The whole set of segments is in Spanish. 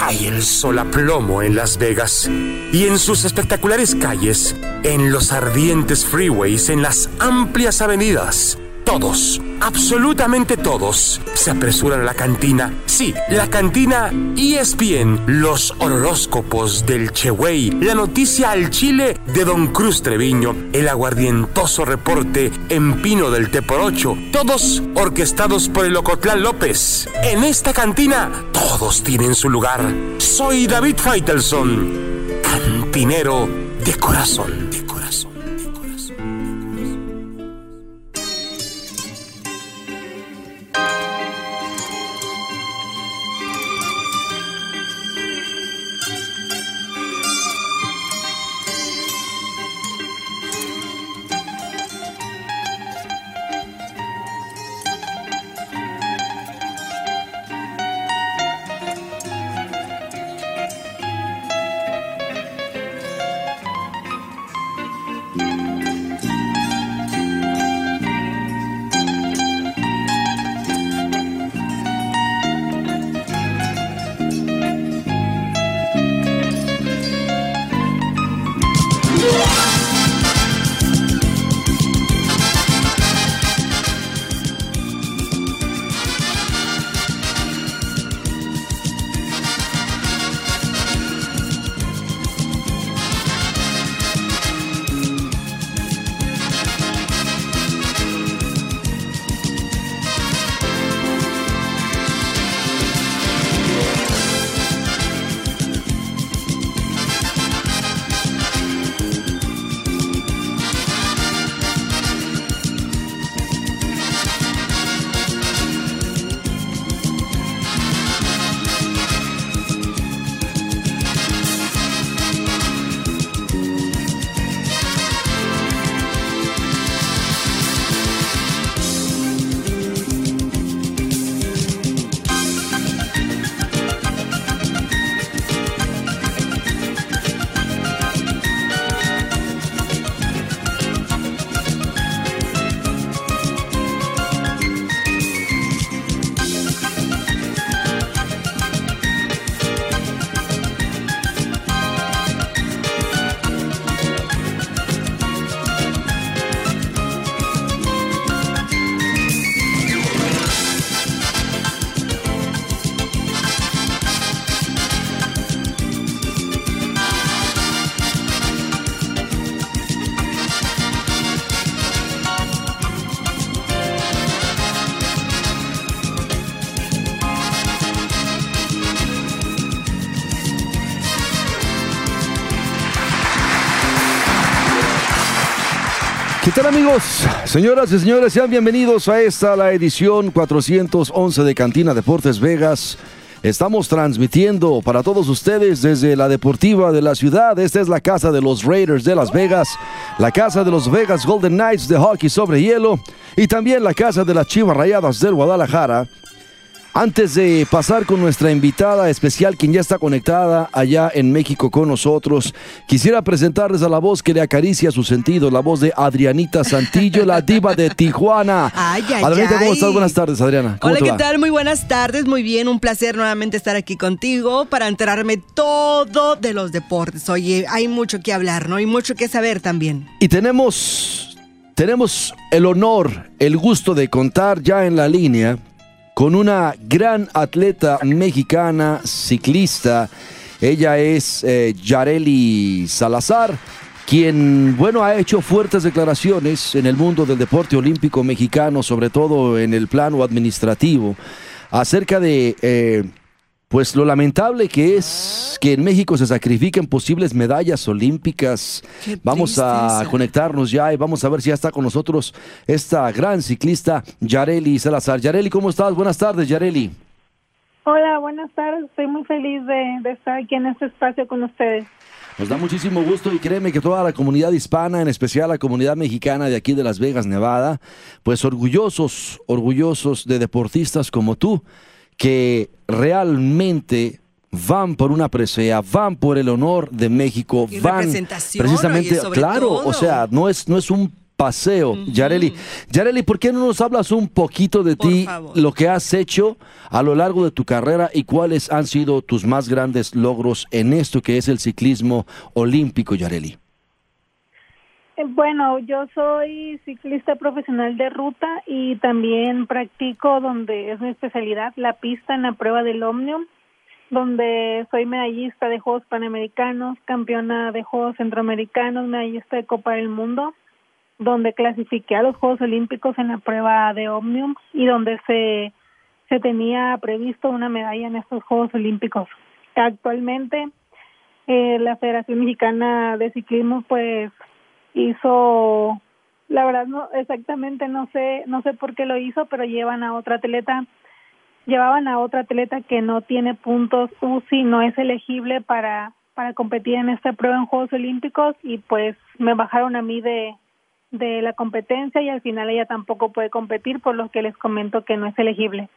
Cae el sol a plomo en Las Vegas y en sus espectaculares calles, en los ardientes freeways, en las amplias avenidas. Todos, absolutamente todos, se apresuran a la cantina. Sí, la cantina ESPN, los horóscopos del Chewey, la noticia al Chile de Don Cruz Treviño, el aguardientoso reporte en Pino del Teporocho, todos orquestados por el Ocotlán López. En esta cantina, todos tienen su lugar. Soy David Feitelson, cantinero de corazón. ¿Qué tal amigos? Señoras y señores, sean bienvenidos a esta, la edición 411 de Cantina Deportes Vegas. Estamos transmitiendo para todos ustedes desde la Deportiva de la ciudad. Esta es la casa de los Raiders de Las Vegas, la casa de los Vegas Golden Knights de hockey sobre hielo y también la casa de las Chivas Rayadas del Guadalajara. Antes de pasar con nuestra invitada especial, quien ya está conectada allá en México con nosotros, quisiera presentarles a la voz que le acaricia su sentido, la voz de Adrianita Santillo, la diva de Tijuana. Ay, ay, Adrianita, ¿cómo estás? Buenas tardes, Adriana. ¿Cómo Hola, ¿qué va? tal? Muy buenas tardes, muy bien, un placer nuevamente estar aquí contigo para enterarme todo de los deportes. Oye, hay mucho que hablar, ¿no? Hay mucho que saber también. Y tenemos, tenemos el honor, el gusto de contar ya en la línea con una gran atleta mexicana, ciclista. Ella es eh, Yareli Salazar, quien, bueno, ha hecho fuertes declaraciones en el mundo del deporte olímpico mexicano, sobre todo en el plano administrativo, acerca de... eh, pues lo lamentable que es que en México se sacrifiquen posibles medallas olímpicas. Qué Vamos a conectarnos ya y vamos a ver si ya está con nosotros esta gran ciclista Yareli Salazar. Yareli, ¿cómo estás? Buenas tardes, Yareli. Hola, buenas tardes. Estoy muy feliz de, de estar aquí en este espacio con ustedes. Nos da muchísimo gusto y créeme que toda la comunidad hispana, en especial la comunidad mexicana de aquí de Las Vegas, Nevada, pues orgullosos, orgullosos de deportistas como tú, que realmente van por una presea, van por el honor de México, Y van precisamente, oye, claro, todo. o sea, no es, no es un paseo. Yareli, Yareli, ¿por qué no nos hablas un poquito de ti, lo que has hecho a lo largo de tu carrera y cuáles han sido tus más grandes logros en esto que es el ciclismo olímpico, Yareli? Eh, bueno, yo soy ciclista profesional de ruta y también practico donde es mi especialidad, la pista en la prueba del Omnium, donde soy medallista de Juegos Panamericanos, campeona de Juegos Centroamericanos, medallista de Copa del Mundo, donde clasifiqué a los Juegos Olímpicos en la prueba de Omnium y donde se, se tenía previsto una medalla en estos Juegos Olímpicos. Actualmente eh, la Federación Mexicana de Ciclismo pues hizo la verdad no exactamente no sé no sé por qué lo hizo pero llevan a otra atleta llevaban a otra atleta que no tiene puntos UCI no es elegible para para competir en esta prueba en Juegos Olímpicos y pues me bajaron a mí de de la competencia y al final ella tampoco puede competir por lo que les comento que no es elegible.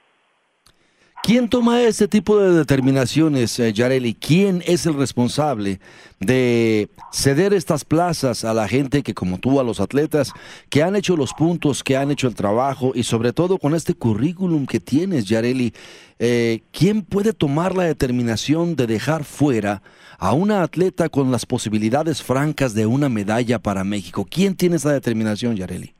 ¿Quién toma ese tipo de determinaciones, eh, Yareli? ¿Quién es el responsable de ceder estas plazas a la gente que, como tú, a los atletas, que han hecho los puntos, que han hecho el trabajo y sobre todo con este currículum que tienes, Yareli? Eh, ¿Quién puede tomar la determinación de dejar fuera a una atleta con las posibilidades francas de una medalla para México? ¿Quién tiene esa determinación, Yareli?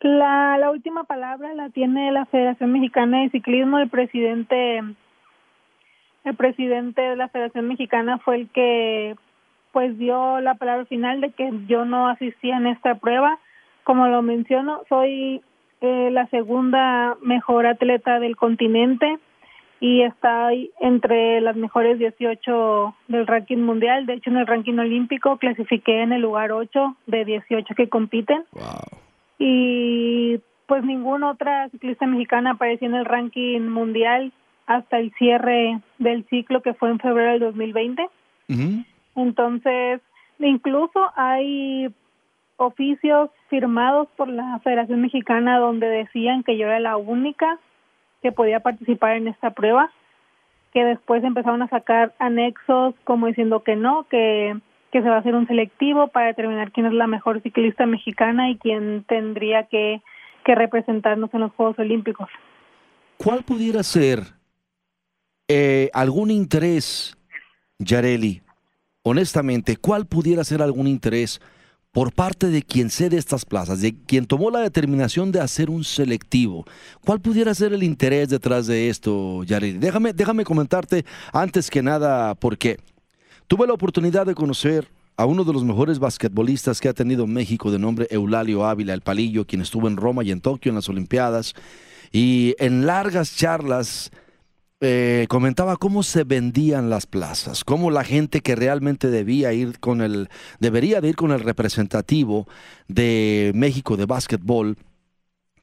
La, la última palabra la tiene la Federación Mexicana de Ciclismo. El presidente, el presidente de la Federación Mexicana fue el que pues dio la palabra final de que yo no asistía en esta prueba. Como lo menciono, soy eh, la segunda mejor atleta del continente y está entre las mejores 18 del ranking mundial. De hecho, en el ranking olímpico clasifiqué en el lugar 8 de 18 que compiten. Y pues ninguna otra ciclista mexicana apareció en el ranking mundial hasta el cierre del ciclo que fue en febrero del 2020. Entonces, incluso hay oficios firmados por la Federación Mexicana donde decían que yo era la única que podía participar en esta prueba, que después empezaron a sacar anexos como diciendo que no, que que se va a hacer un selectivo para determinar quién es la mejor ciclista mexicana y quién tendría que, que representarnos en los Juegos Olímpicos. ¿Cuál pudiera ser eh, algún interés, Yareli? Honestamente, ¿cuál pudiera ser algún interés por parte de quien cede estas plazas, de quien tomó la determinación de hacer un selectivo? ¿Cuál pudiera ser el interés detrás de esto, Yareli? Déjame, déjame comentarte antes que nada por qué. Tuve la oportunidad de conocer a uno de los mejores basquetbolistas que ha tenido México de nombre Eulalio Ávila, el palillo, quien estuvo en Roma y en Tokio en las Olimpiadas. Y en largas charlas eh, comentaba cómo se vendían las plazas, cómo la gente que realmente debía ir con el, debería de ir con el representativo de México de básquetbol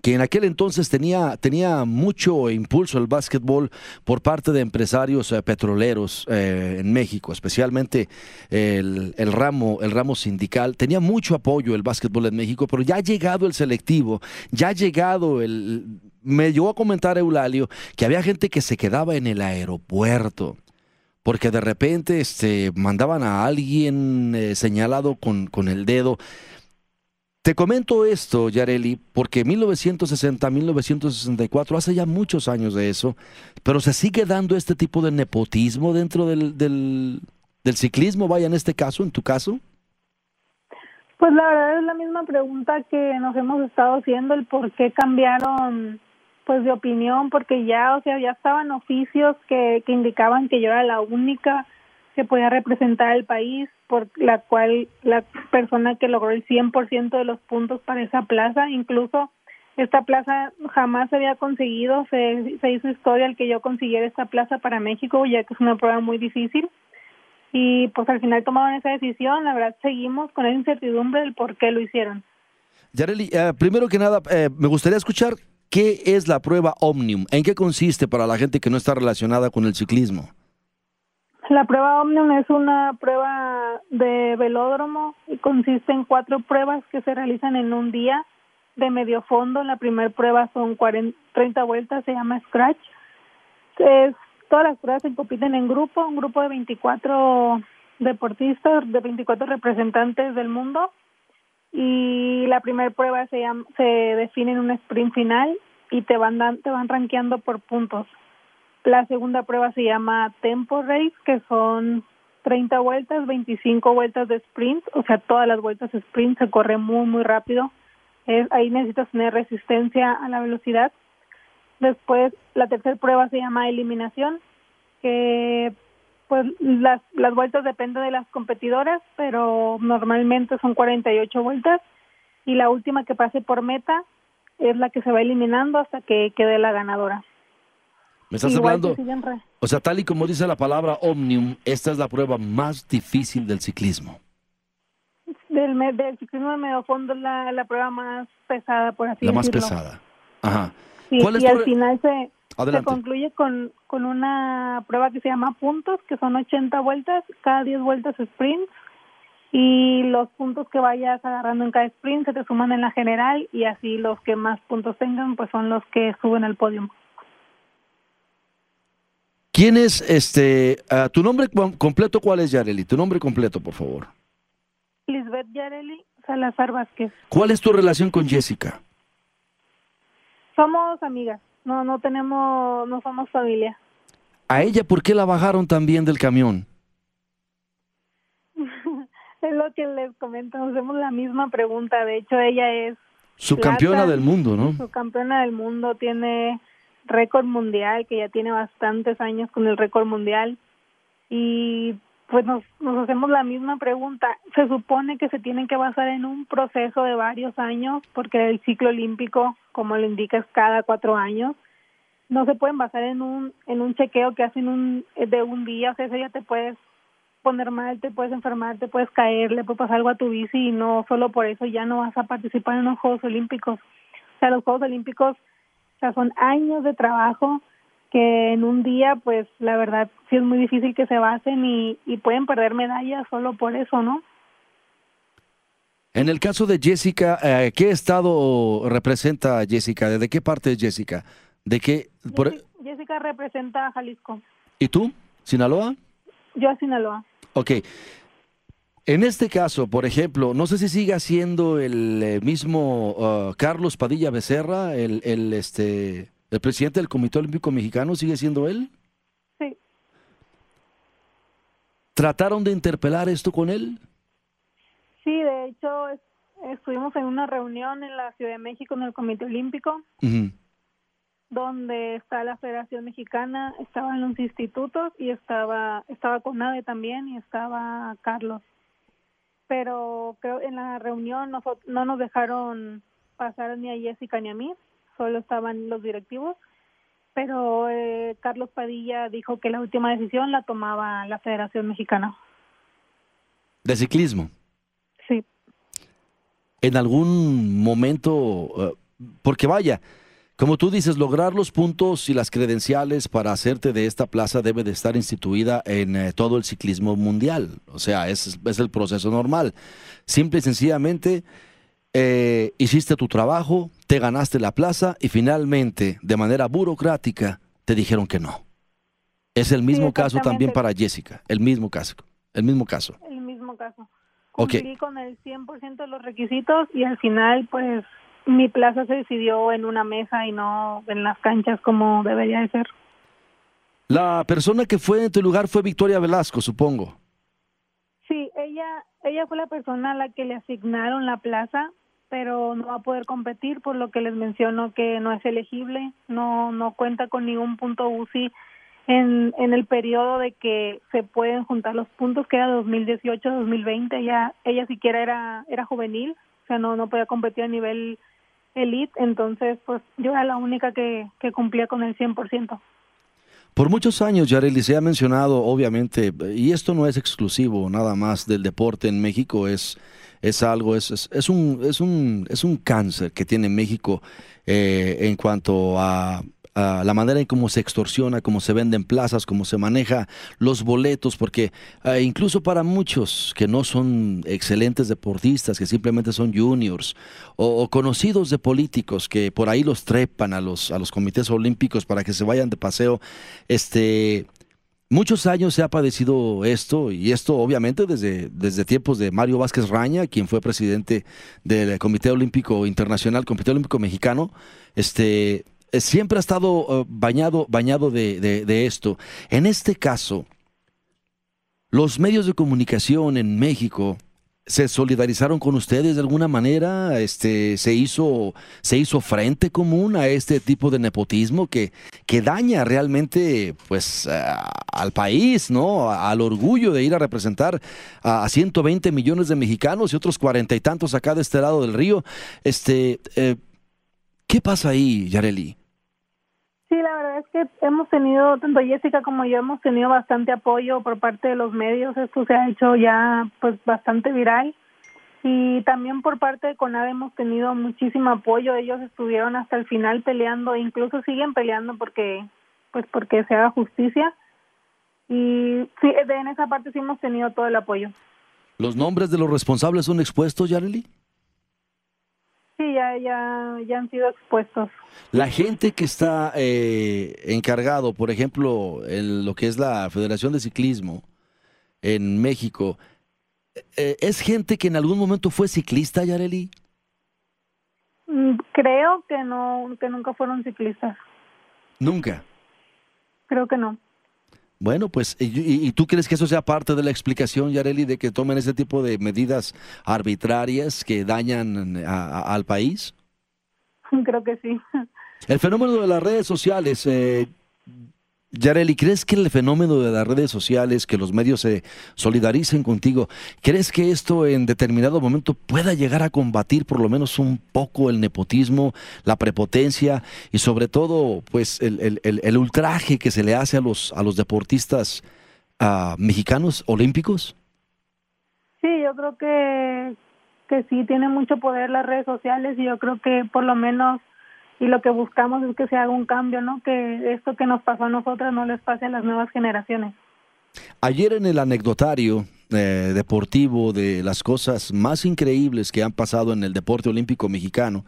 que en aquel entonces tenía, tenía mucho impulso el básquetbol por parte de empresarios eh, petroleros eh, en México, especialmente el, ramo, el ramo sindical. Tenía mucho apoyo el básquetbol en México, pero ya ha llegado el selectivo, ya ha llegado el... Me llegó a comentar Eulalio que había gente que se quedaba en el aeropuerto porque de repente este, mandaban a alguien eh, señalado con, con el dedo te comento esto, Yareli, porque 1960, 1964, hace ya muchos años de eso, pero se sigue dando este tipo de nepotismo dentro del, del, ciclismo, vaya en este caso, en tu caso. Pues la verdad es la misma pregunta que nos hemos estado haciendo, el por qué cambiaron pues de opinión, porque ya, o sea, ya estaban oficios que, que indicaban que yo era la única que podía representar al país, por la cual la persona que logró el 100% de los puntos para esa plaza, incluso esta plaza jamás se había conseguido, se, se hizo historia el que yo consiguiera esta plaza para México, ya que es una prueba muy difícil. Y pues al final tomaron esa decisión, la verdad seguimos con esa incertidumbre del por qué lo hicieron. Yareli, eh, primero que nada, eh, me gustaría escuchar qué es la prueba Omnium, en qué consiste para la gente que no está relacionada con el ciclismo. La prueba Omnium es una prueba de velódromo y consiste en cuatro pruebas que se realizan en un día de medio fondo. La primera prueba son 40, 30 vueltas, se llama Scratch. Es, todas las pruebas se compiten en grupo, un grupo de 24 deportistas, de 24 representantes del mundo. y la primera prueba se llama, se define en un sprint final y te van dan, te van rankeando por puntos. La segunda prueba se llama tempo race, que son 30 vueltas, 25 vueltas de sprint, o sea, todas las vueltas de sprint se corre muy muy rápido. Es, ahí necesitas tener resistencia a la velocidad. Después, la tercera prueba se llama eliminación, que pues las, las vueltas dependen de las competidoras, pero normalmente son 48 vueltas y la última que pase por meta es la que se va eliminando hasta que quede la ganadora. Me estás hablando, o sea, tal y como dice la palabra Omnium, esta es la prueba más difícil del ciclismo. Del, del ciclismo de medio fondo es la, la prueba más pesada, por así decirlo. La más pesada. Ajá. y al final se, se concluye con, con una prueba que se llama puntos, que son 80 vueltas, cada 10 vueltas sprint, y los puntos que vayas agarrando en cada sprint se te suman en la general y así los que más puntos tengan pues son los que suben al podio. ¿Quién es este, uh, tu nombre completo cuál es Yareli? Tu nombre completo, por favor. Lisbeth Yareli Salazar Vázquez. ¿Cuál es tu relación con Jessica? Somos amigas. No, no tenemos, no somos familia. ¿A ella por qué la bajaron también del camión? es lo que les comento, nos hacemos la misma pregunta. De hecho, ella es... Subcampeona del mundo, ¿no? Subcampeona del mundo, tiene récord mundial, que ya tiene bastantes años con el récord mundial. Y pues nos, nos hacemos la misma pregunta. Se supone que se tienen que basar en un proceso de varios años, porque el ciclo olímpico como lo indicas, cada cuatro años. No se pueden basar en un, en un chequeo que hacen un, de un día, o sea, ese día te puedes poner mal, te puedes enfermar, te puedes caer, le puede pasar algo a tu bici y no solo por eso ya no vas a participar en los Juegos Olímpicos. O sea, los Juegos Olímpicos o sea, son años de trabajo que en un día, pues la verdad sí es muy difícil que se basen y, y pueden perder medallas solo por eso, ¿no? En el caso de Jessica, eh, ¿qué estado representa Jessica? ¿De qué parte es Jessica? ¿De qué? Jessica representa a Jalisco. ¿Y tú? ¿Sinaloa? Yo a Sinaloa. Ok. En este caso, por ejemplo, no sé si sigue siendo el eh, mismo uh, Carlos Padilla Becerra, el, el, este, el presidente del Comité Olímpico Mexicano, ¿sigue siendo él? Sí. ¿Trataron de interpelar esto con él? Sí, de hecho estuvimos en una reunión en la Ciudad de México en el Comité Olímpico, donde está la Federación Mexicana, estaban los institutos y estaba estaba Conade también y estaba Carlos. Pero creo en la reunión no, no nos dejaron pasar ni a Jessica ni a mí, solo estaban los directivos. Pero eh, Carlos Padilla dijo que la última decisión la tomaba la Federación Mexicana. ¿De ciclismo? en algún momento, eh, porque vaya, como tú dices, lograr los puntos y las credenciales para hacerte de esta plaza debe de estar instituida en eh, todo el ciclismo mundial. O sea, es, es el proceso normal. Simple y sencillamente, eh, hiciste tu trabajo, te ganaste la plaza y finalmente, de manera burocrática, te dijeron que no. Es el mismo caso también para Jessica, el mismo caso, el mismo caso. El mismo caso cumplí con el 100% de los requisitos y al final pues mi plaza se decidió en una mesa y no en las canchas como debería de ser. La persona que fue en tu lugar fue Victoria Velasco, supongo. Sí, ella ella fue la persona a la que le asignaron la plaza, pero no va a poder competir por lo que les menciono que no es elegible, no no cuenta con ningún punto UCI en, en el periodo de que se pueden juntar los puntos que era 2018-2020 ella ella siquiera era era juvenil o sea no no podía competir a nivel elite entonces pues yo era la única que, que cumplía con el 100% por muchos años, Yareli, se ha mencionado, obviamente, y esto no es exclusivo nada más del deporte en México, es, es algo, es, es, es un, es, un, es un cáncer que tiene México eh, en cuanto a la manera en cómo se extorsiona, cómo se venden plazas, cómo se maneja los boletos, porque ah, incluso para muchos que no son excelentes deportistas, que simplemente son juniors o, conocidos de políticos que por ahí los trepan a los, a los comités olímpicos para que se vayan de paseo, este, Muchos años se ha padecido esto, y esto obviamente desde, desde tiempos de Mario Vázquez Raña, quien fue presidente del Comité Olímpico Internacional, Comité Olímpico Mexicano, este, siempre ha estado eh, bañado, bañado de, de esto. En este caso, los medios de comunicación en México se solidarizaron con ustedes de alguna manera, este, se hizo, se hizo frente común a este tipo de nepotismo que, que daña realmente, pues, al país, ¿no? Al orgullo de ir a representar a 120 millones de mexicanos y otros cuarenta y tantos acá de este lado del río. Este, eh, ¿qué pasa ahí, Yareli? Sí, la verdad es que hemos tenido, tanto Jessica como yo, hemos tenido bastante apoyo por parte de los medios. Esto se ha hecho ya pues bastante viral. Y también por parte de CONAD hemos tenido muchísimo apoyo. Ellos estuvieron hasta el final peleando, incluso siguen peleando porque pues porque se haga justicia. Y sí, en esa parte sí hemos tenido todo el apoyo. ¿Los nombres de los responsables son expuestos, Yareli? Sí, ya, ya, ya han sido expuestos. La gente que está eh, encargado, por ejemplo, en lo que es la Federación de Ciclismo en México, eh, ¿es gente que en algún momento fue ciclista, Yareli? Mm, creo que no, que nunca fueron ciclistas. ¿Nunca? Creo que no. Bueno, pues, ¿y, tú crees que eso sea parte de la explicación, Yareli, de que tomen ese tipo de medidas arbitrarias que dañan al país? Creo que sí. El fenómeno de las redes sociales, eh, Yareli, ¿crees que el fenómeno de las redes sociales, que los medios se solidaricen contigo, ¿crees que esto en determinado momento pueda llegar a combatir por lo menos un poco el nepotismo, la prepotencia y sobre todo pues el, ultraje que se le hace a los, a los deportistas uh, mexicanos olímpicos? Sí, yo creo que, que sí, tiene mucho poder las redes sociales y yo creo que por lo menos y lo que buscamos es que se haga un cambio, ¿no? Que esto que nos pasó a nosotras no les pase a las nuevas generaciones. Ayer en el anecdotario eh, deportivo de las cosas más increíbles que han pasado en el deporte olímpico mexicano,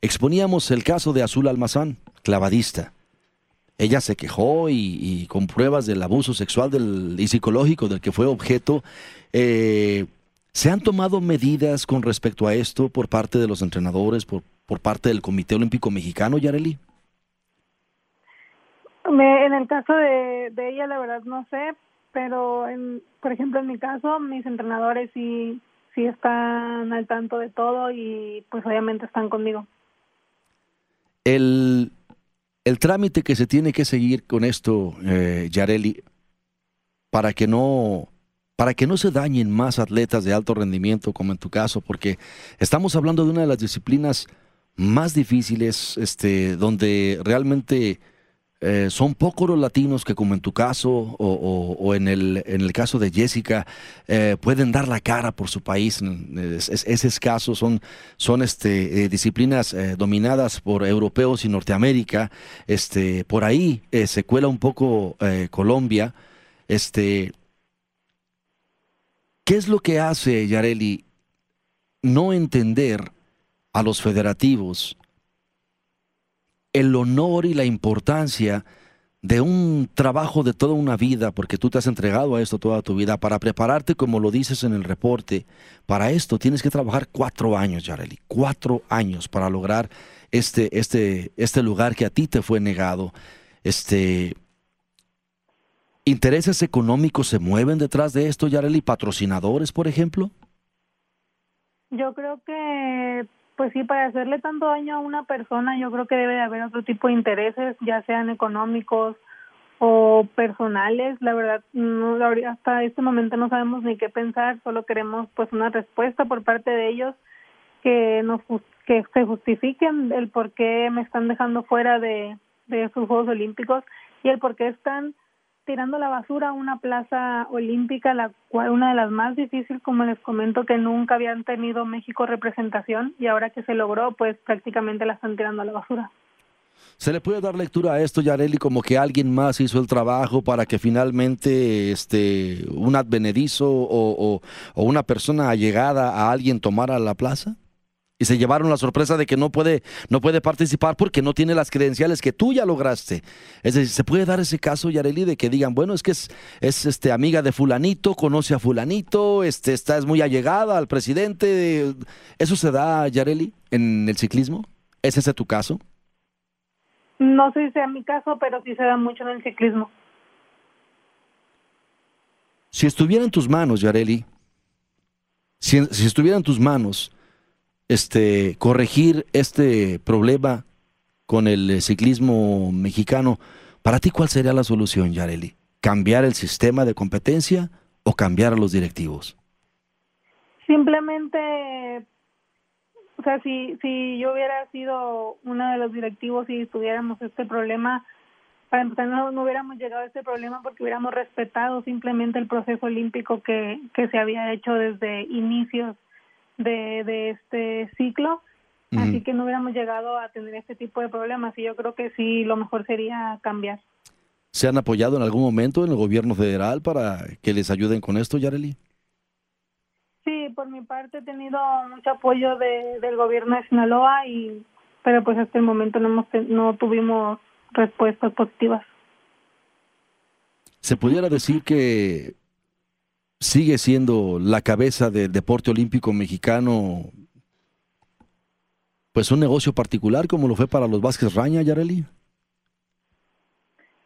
exponíamos el caso de Azul Almazán, clavadista. Ella se quejó y, con pruebas del abuso sexual y psicológico del que fue objeto, eh, ¿se han tomado medidas con respecto a esto por parte de los entrenadores, por por parte del Comité Olímpico Mexicano, Yareli? en el caso de, ella, la verdad no sé, pero en, por ejemplo en mi caso, mis entrenadores sí, sí están al tanto de todo y pues obviamente están conmigo. El, el trámite que se tiene que seguir con esto, eh, Yareli, para que no para que no se dañen más atletas de alto rendimiento como en tu caso, porque estamos hablando de una de las disciplinas más difíciles, este, donde realmente eh, son pocos los latinos que como en tu caso o, en, el, en el caso de Jessica eh, pueden dar la cara por su país. Es, es, escaso, son, son este, eh, disciplinas dominadas por europeos y Norteamérica. Este, por ahí se cuela un poco Colombia. Este, ¿Qué es lo que hace, Yareli, no entender a los federativos el honor y la importancia de un trabajo de toda una vida, porque tú te has entregado a esto toda tu vida, para prepararte, como lo dices en el reporte, para esto tienes que trabajar cuatro años, Yareli, cuatro años para lograr este, este, este lugar que a ti te fue negado. Este, ¿Intereses económicos se mueven detrás de esto, Yareli? ¿Patrocinadores, por ejemplo? Yo creo que pues sí, para hacerle tanto daño a una persona, yo creo que debe de haber otro tipo de intereses, ya sean económicos o personales. La verdad, no, hasta este momento no sabemos ni qué pensar, solo queremos pues una respuesta por parte de ellos que nos que se justifiquen el por qué me están dejando fuera de, de sus Juegos Olímpicos y el por qué están tirando la basura a una plaza olímpica, la cual una de las más difíciles, como les comento, que nunca habían tenido México representación y ahora que se logró, pues prácticamente la están tirando a la basura. ¿Se le puede dar lectura a esto, Yareli, como que alguien más hizo el trabajo para que finalmente este, un advenedizo o, o, una persona allegada a alguien tomara la plaza? Y se llevaron la sorpresa de que no puede, no puede participar porque no tiene las credenciales que tú ya lograste. Es decir, se puede dar ese caso, Yareli, de que digan, bueno, es que es, es este, amiga de fulanito, conoce a fulanito, este, está, es muy allegada al presidente. ¿Eso se da, Yareli, en el ciclismo? ¿Es ese tu caso? No sé si sea mi caso, pero sí se da mucho en el ciclismo. Si estuviera en tus manos, Yareli, si, si estuviera en tus manos, este, corregir este problema con el eh, ciclismo mexicano, para ti, ¿cuál sería la solución, Yareli? ¿Cambiar el sistema de competencia o cambiar a los directivos? Simplemente, o sea, si, si yo hubiera sido uno de los directivos y tuviéramos este problema, para empezar no, no, hubiéramos llegado a este problema porque hubiéramos respetado simplemente el proceso olímpico que, que se había hecho desde inicios de, de este ciclo, así que no hubiéramos llegado a tener este tipo de problemas y yo creo que sí, lo mejor sería cambiar. ¿Se han apoyado en algún momento en el gobierno federal para que les ayuden con esto, Yareli? Sí, por mi parte he tenido mucho apoyo de, del gobierno de Sinaloa, y pero pues hasta el momento no, hemos, no tuvimos respuestas positivas. ¿Se pudiera decir que sigue siendo la cabeza del deporte olímpico mexicano, pues un negocio particular como lo fue para los Vázquez Raña, Yareli?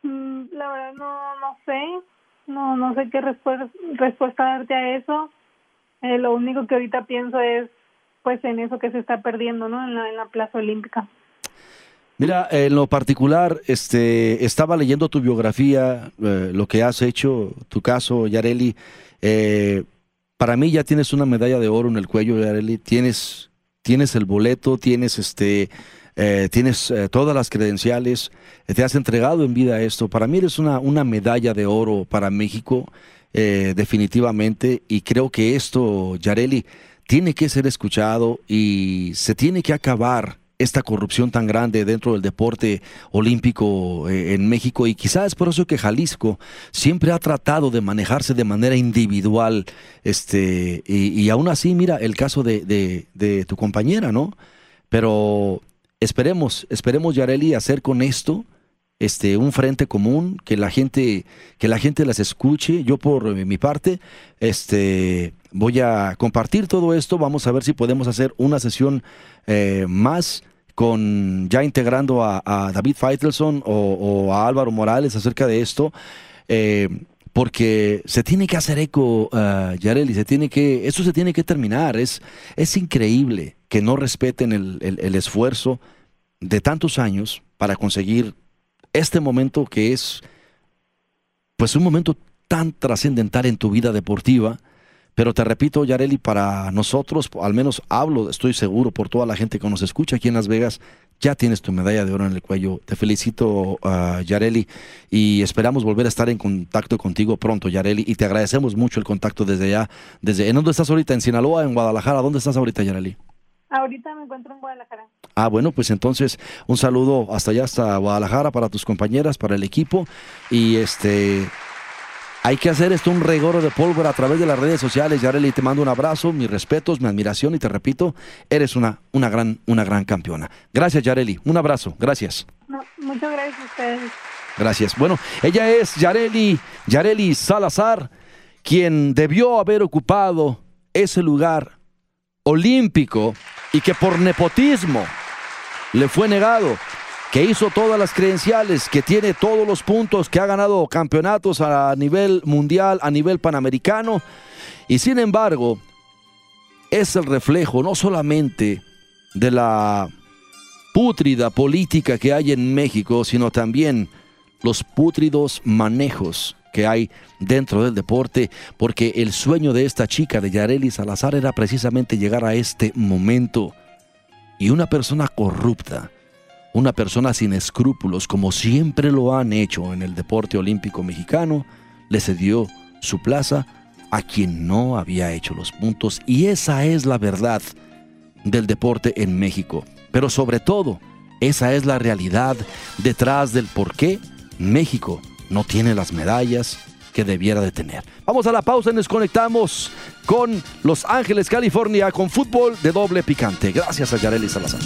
Mm, la verdad no, no sé, no, no sé qué respuesta, respuesta darte a eso. Eh, lo único que ahorita pienso es pues en eso que se está perdiendo, ¿no? En la, en la plaza olímpica. Mira, en lo particular, este, estaba leyendo tu biografía, eh, lo que has hecho, tu caso, Yareli. Eh, para mí ya tienes una medalla de oro en el cuello, Yareli. Tienes, tienes el boleto, tienes este, eh, tienes eh, todas las credenciales, te has entregado en vida esto. Para mí eres una, una medalla de oro para México, definitivamente. Y creo que esto, Yareli, tiene que ser escuchado y se tiene que acabar esta corrupción tan grande dentro del deporte olímpico eh, en México y quizás es por eso que Jalisco siempre ha tratado de manejarse de manera individual este y, aún así mira el caso de, de, tu compañera no pero esperemos esperemos Yareli hacer con esto este un frente común que la gente que la gente las escuche yo por mi parte este voy a compartir todo esto vamos a ver si podemos hacer una sesión eh, más con ya integrando a, David Feitelson o, a Álvaro Morales acerca de esto, eh, porque se tiene que hacer eco, uh, Yareli, se tiene que, eso se tiene que terminar. Es, es increíble que no respeten el, el esfuerzo de tantos años para conseguir este momento que es, pues, un momento tan trascendental en tu vida deportiva pero te repito, Yareli, para nosotros, al menos hablo, estoy seguro por toda la gente que nos escucha aquí en Las Vegas, ya tienes tu medalla de oro en el cuello. Te felicito, uh, Yareli, y esperamos volver a estar en contacto contigo pronto, Yareli, y te agradecemos mucho el contacto desde allá. Desde, ¿En dónde estás ahorita? ¿En Sinaloa, en Guadalajara? ¿Dónde estás ahorita, Yareli? Ahorita me encuentro en Guadalajara. Ah, bueno, pues entonces un saludo hasta allá, hasta Guadalajara, para tus compañeras, para el equipo, y este hay que hacer esto un regoro de pólvora a través de las redes sociales. Yareli, te mando un abrazo, mis respetos, mi admiración y te repito, eres una, una, gran, una gran campeona. Gracias, Yareli. Un abrazo. Gracias. muchas gracias a ustedes. Gracias. Bueno, ella es Yareli, Yareli Salazar, quien debió haber ocupado ese lugar olímpico y que por nepotismo le fue negado que hizo todas las credenciales, que tiene todos los puntos, que ha ganado campeonatos a nivel mundial, a nivel panamericano, y sin embargo, es el reflejo no solamente de la pútrida política que hay en México, sino también los pútridos manejos que hay dentro del deporte, porque el sueño de esta chica de Yareli Salazar era precisamente llegar a este momento. Y una persona corrupta, una persona sin escrúpulos, como siempre lo han hecho en el deporte olímpico mexicano, le cedió su plaza a quien no había hecho los puntos. Y esa es la verdad del deporte en México. Pero sobre todo, esa es la realidad detrás del por qué México no tiene las medallas que debiera de tener. Vamos a la pausa y nos conectamos con Los Ángeles, California, con fútbol de doble picante. Gracias a Yareli Salazar.